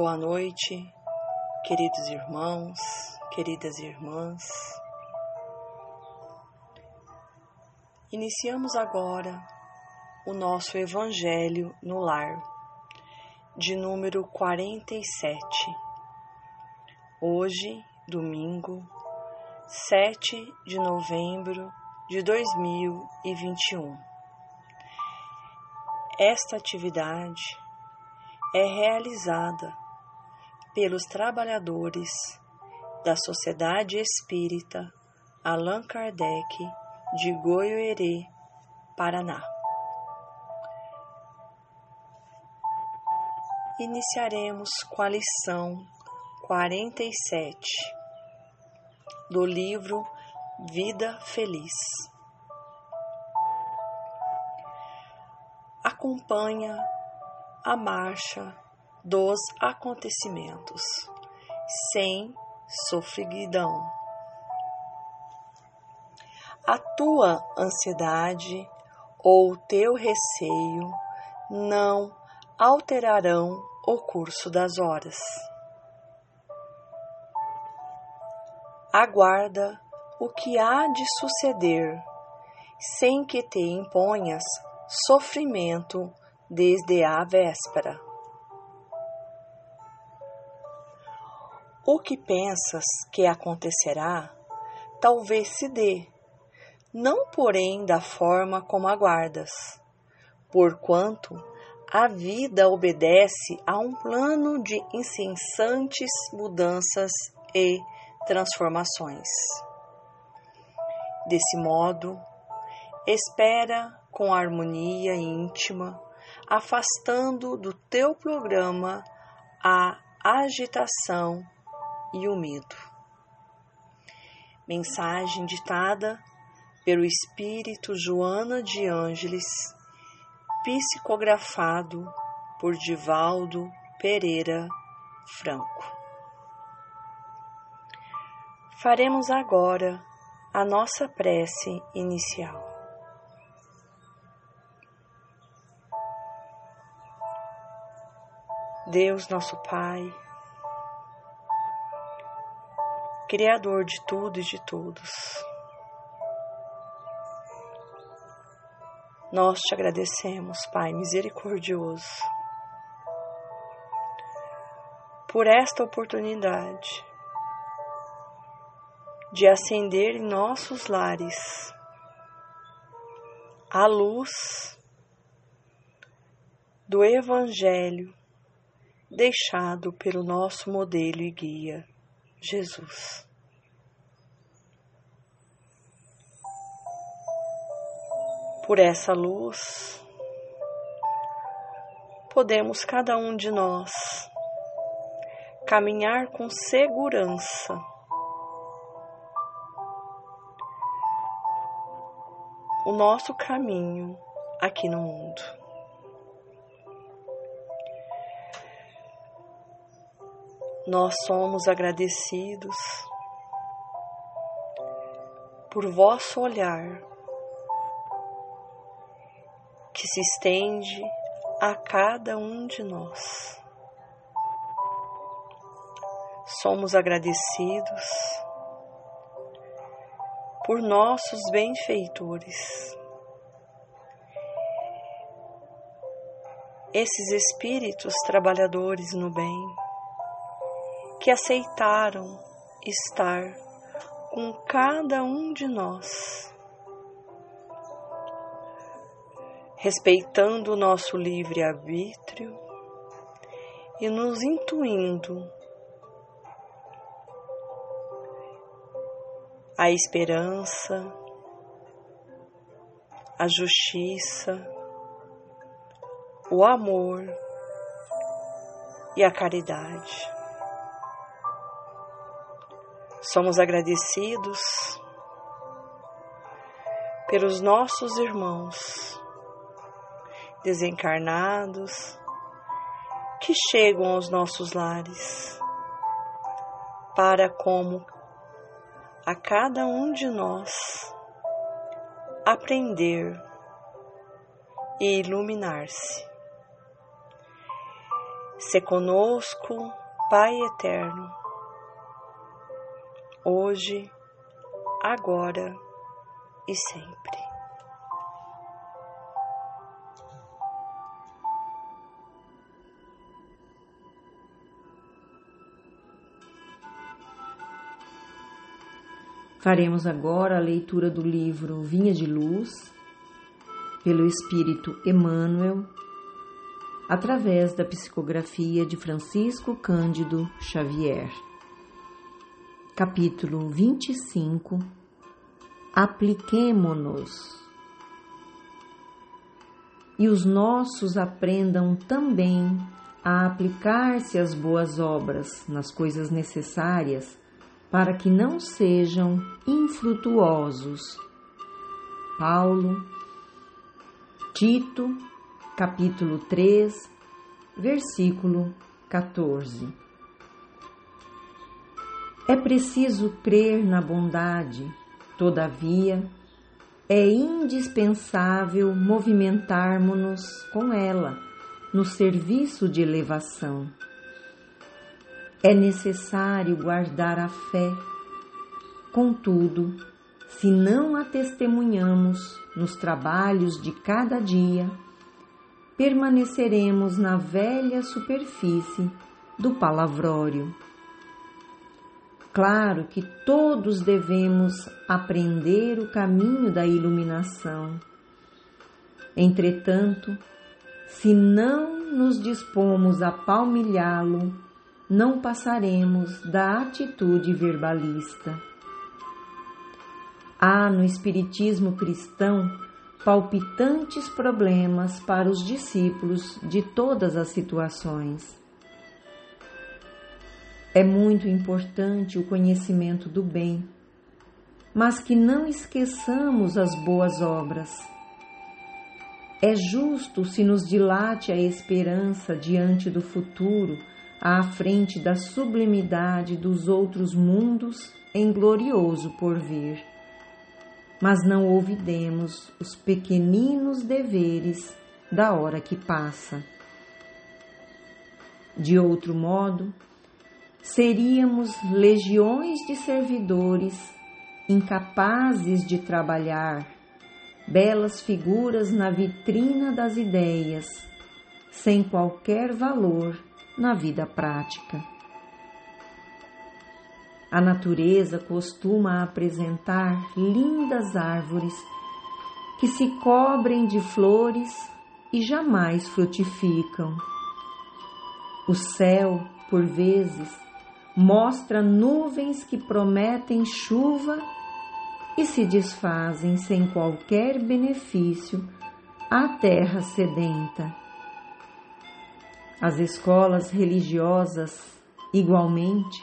Boa noite, queridos irmãos, queridas irmãs. Iniciamos agora o nosso Evangelho no Lar, de número 47. Hoje, domingo, 7 de novembro de 2021. Esta atividade é realizada pelos trabalhadores da Sociedade Espírita Allan Kardec de Goiôerê, Paraná. Iniciaremos com a lição 47 do livro Vida Feliz. Acompanha a marcha dos acontecimentos, sem sofreguidão. A tua ansiedade ou teu receio não alterarão o curso das horas. Aguarda o que há de suceder, sem que te imponhas sofrimento desde a véspera. O que pensas que acontecerá talvez se dê, não porém da forma como aguardas, porquanto a vida obedece a um plano de incessantes mudanças e transformações. Desse modo, espera com harmonia íntima afastando do teu programa a agitação e o medo. Mensagem ditada pelo Espírito Joana de Ângeles, psicografado por Divaldo Pereira Franco. Faremos agora a nossa prece inicial. Deus, nosso Pai, Criador de tudo e de todos, nós te agradecemos, Pai misericordioso, por esta oportunidade de acender em nossos lares a luz do Evangelho deixado pelo nosso modelo e guia, Jesus. Por essa luz, podemos cada um de nós caminhar com segurança. O nosso caminho aqui no mundo. Nós somos agradecidos por vosso olhar que se estende a cada um de nós. Somos agradecidos por nossos benfeitores. Esses espíritos trabalhadores no bem que aceitaram estar com cada um de nós, respeitando o nosso livre-arbítrio e nos intuindo a esperança, a justiça, o amor e a caridade. Somos agradecidos pelos nossos irmãos desencarnados que chegam aos nossos lares para como a cada um de nós aprender e iluminar-se. Se conosco, Pai eterno, hoje, agora e sempre. Faremos agora a leitura do livro Vinha de Luz, pelo Espírito Emmanuel, através da psicografia de Francisco Cândido Xavier. Capítulo 25 Apliquemo-nos e os nossos aprendam também a aplicar-se às boas obras nas coisas necessárias para que não sejam infrutuosos. Paulo, Tito, capítulo 3, versículo 14. É preciso crer na bondade, todavia, é indispensável movimentarmos-nos com ela no serviço de elevação é necessário guardar a fé. Contudo, se não a testemunhamos nos trabalhos de cada dia, permaneceremos na velha superfície do palavrório. Claro que todos devemos aprender o caminho da iluminação. Entretanto, se não nos dispomos a palmilhá-lo, não passaremos da atitude verbalista. Há no Espiritismo cristão palpitantes problemas para os discípulos de todas as situações. É muito importante o conhecimento do bem, mas que não esqueçamos as boas obras. É justo se nos dilate a esperança diante do futuro à frente da sublimidade dos outros mundos em glorioso porvir. Mas não ouvidemos os pequeninos deveres da hora que passa. De outro modo, seríamos legiões de servidores incapazes de trabalhar, belas figuras na vitrina das ideias, sem qualquer valor na vida prática. A natureza costuma apresentar lindas árvores que se cobrem de flores e jamais frutificam. O céu, por vezes, mostra nuvens que prometem chuva e se desfazem sem qualquer benefício à terra sedenta. As escolas religiosas, igualmente,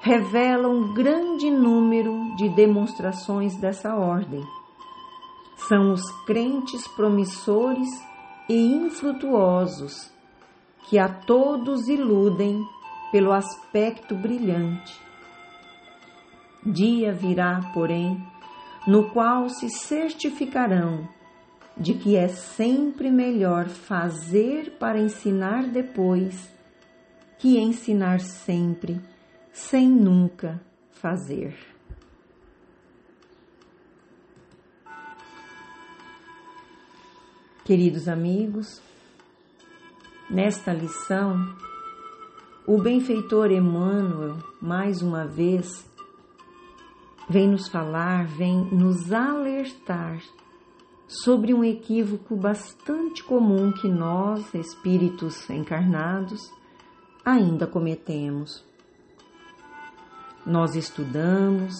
revelam grande número de demonstrações dessa ordem. São os crentes promissores e infrutuosos que a todos iludem pelo aspecto brilhante. Dia virá, porém, no qual se certificarão de que é sempre melhor fazer para ensinar depois que ensinar sempre, sem nunca fazer. Queridos amigos, nesta lição, o benfeitor Emmanuel, mais uma vez, vem nos falar, vem nos alertar sobre um equívoco bastante comum que nós, espíritos encarnados, ainda cometemos. Nós estudamos,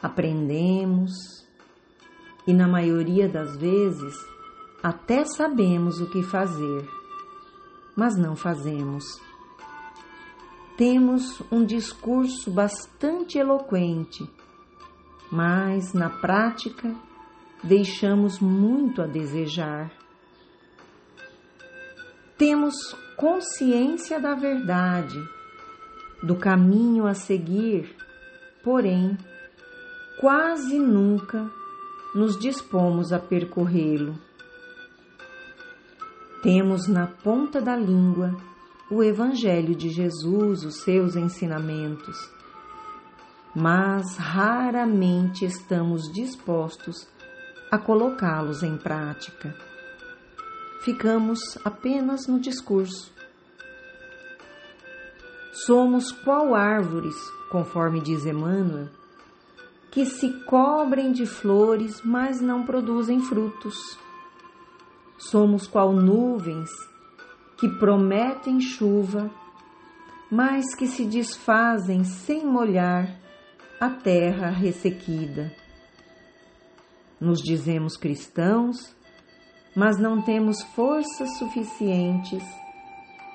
aprendemos e, na maioria das vezes, até sabemos o que fazer, mas não fazemos. Temos um discurso bastante eloquente, mas na prática deixamos muito a desejar. Temos consciência da verdade, do caminho a seguir, porém, quase nunca nos dispomos a percorrê-lo. Temos na ponta da língua o Evangelho de Jesus, os seus ensinamentos, mas raramente estamos dispostos a colocá-los em prática. Ficamos apenas no discurso. Somos qual árvores, conforme diz Emmanuel, que se cobrem de flores, mas não produzem frutos. Somos qual nuvens que prometem chuva, mas que se desfazem sem molhar a terra ressequida. Nos dizemos cristãos, mas não temos forças suficientes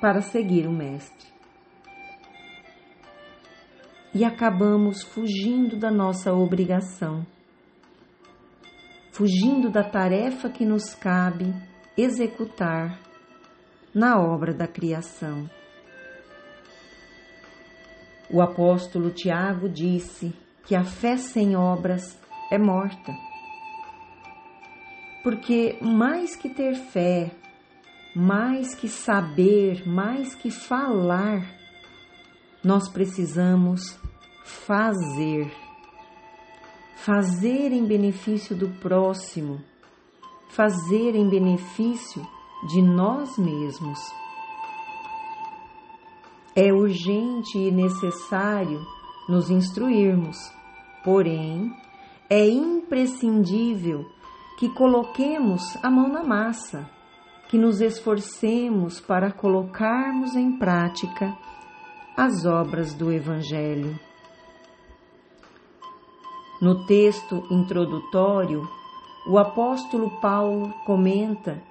para seguir o Mestre e acabamos fugindo da nossa obrigação, fugindo da tarefa que nos cabe executar na obra da criação. O apóstolo Tiago disse que a fé sem obras é morta. Porque mais que ter fé, mais que saber, mais que falar, nós precisamos fazer. Fazer em benefício do próximo, fazer em benefício de nós mesmos. É urgente e necessário nos instruirmos, porém, é imprescindível que coloquemos a mão na massa, que nos esforcemos para colocarmos em prática as obras do Evangelho. No texto introdutório, o apóstolo Paulo comenta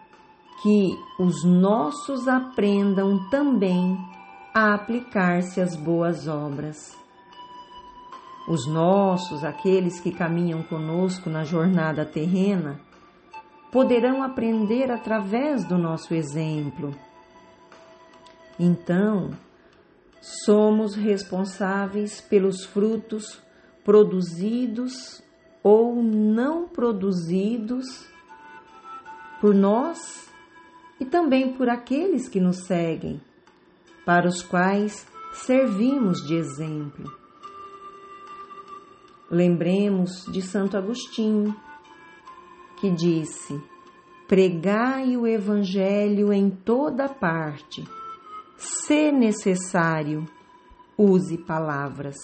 que os nossos aprendam também a aplicar-se às boas obras. Os nossos, aqueles que caminham conosco na jornada terrena, poderão aprender através do nosso exemplo. Então, somos responsáveis pelos frutos produzidos ou não produzidos por nós e também por aqueles que nos seguem, para os quais servimos de exemplo. Lembremos de Santo Agostinho, que disse: Pregai o Evangelho em toda parte se necessário, use palavras.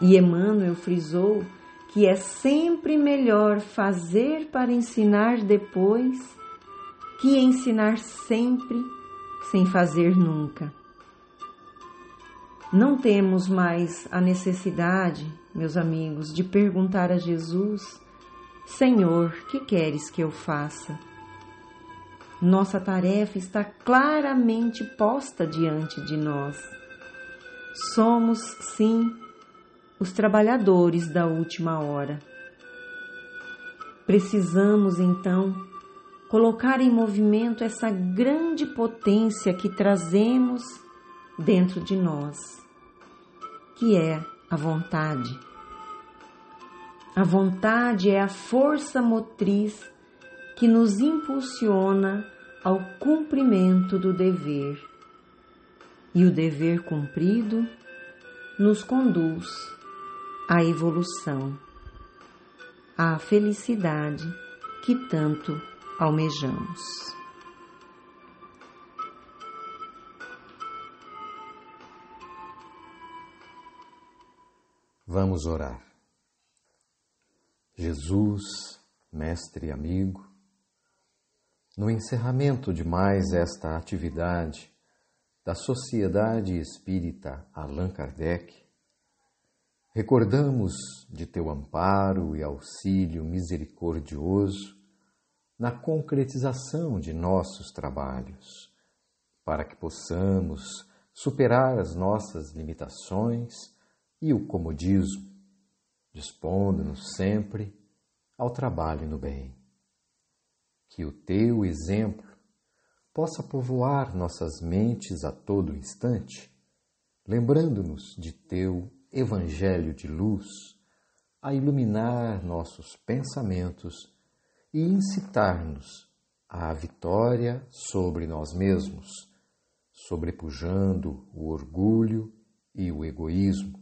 E Emmanuel frisou que é sempre melhor fazer para ensinar depois que ensinar sempre sem fazer nunca. Não temos mais a necessidade, meus amigos, de perguntar a Jesus: Senhor, que queres que eu faça? Nossa tarefa está claramente posta diante de nós. Somos, sim, os trabalhadores da última hora. Precisamos, então, colocar em movimento essa grande potência que trazemos dentro de nós, que é a vontade. A vontade é a força motriz que nos impulsiona ao cumprimento do dever. E o dever cumprido nos conduz à evolução, à felicidade que tanto almejamos. Vamos orar. Jesus, mestre e amigo, no encerramento de mais esta atividade da Sociedade Espírita Allan Kardec, recordamos de teu amparo e auxílio misericordioso na concretização de nossos trabalhos, para que possamos superar as nossas limitações e o comodismo, dispondo-nos sempre ao trabalho no bem. Que o teu exemplo possa povoar nossas mentes a todo instante, lembrando-nos de teu Evangelho de luz, a iluminar nossos pensamentos e incitar-nos à vitória sobre nós mesmos, sobrepujando o orgulho e o egoísmo,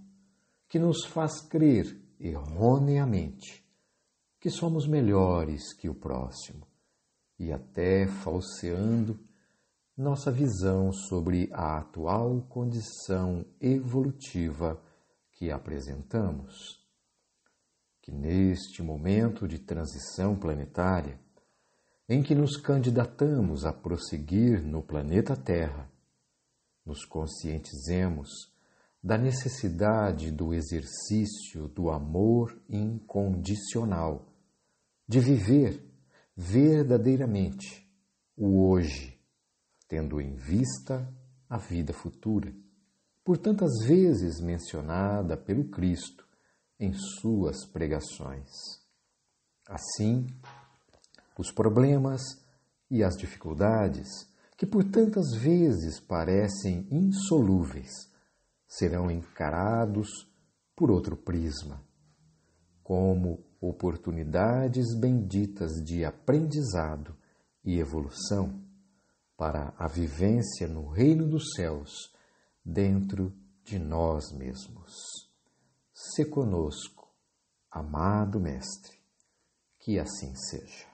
que nos faz crer erroneamente que somos melhores que o próximo e até falseando nossa visão sobre a atual condição evolutiva que apresentamos. Que neste momento de transição planetária, em que nos candidatamos a prosseguir no planeta Terra, nos conscientizemos da necessidade do exercício do amor incondicional, de viver verdadeiramente o hoje, tendo em vista a vida futura, por tantas vezes mencionada pelo Cristo em suas pregações. Assim, os problemas e as dificuldades, que por tantas vezes parecem insolúveis, serão encarados por outro prisma, como oportunidades benditas de aprendizado e evolução para a vivência no reino dos céus dentro de nós mesmos. Se conosco, amado Mestre, que assim seja.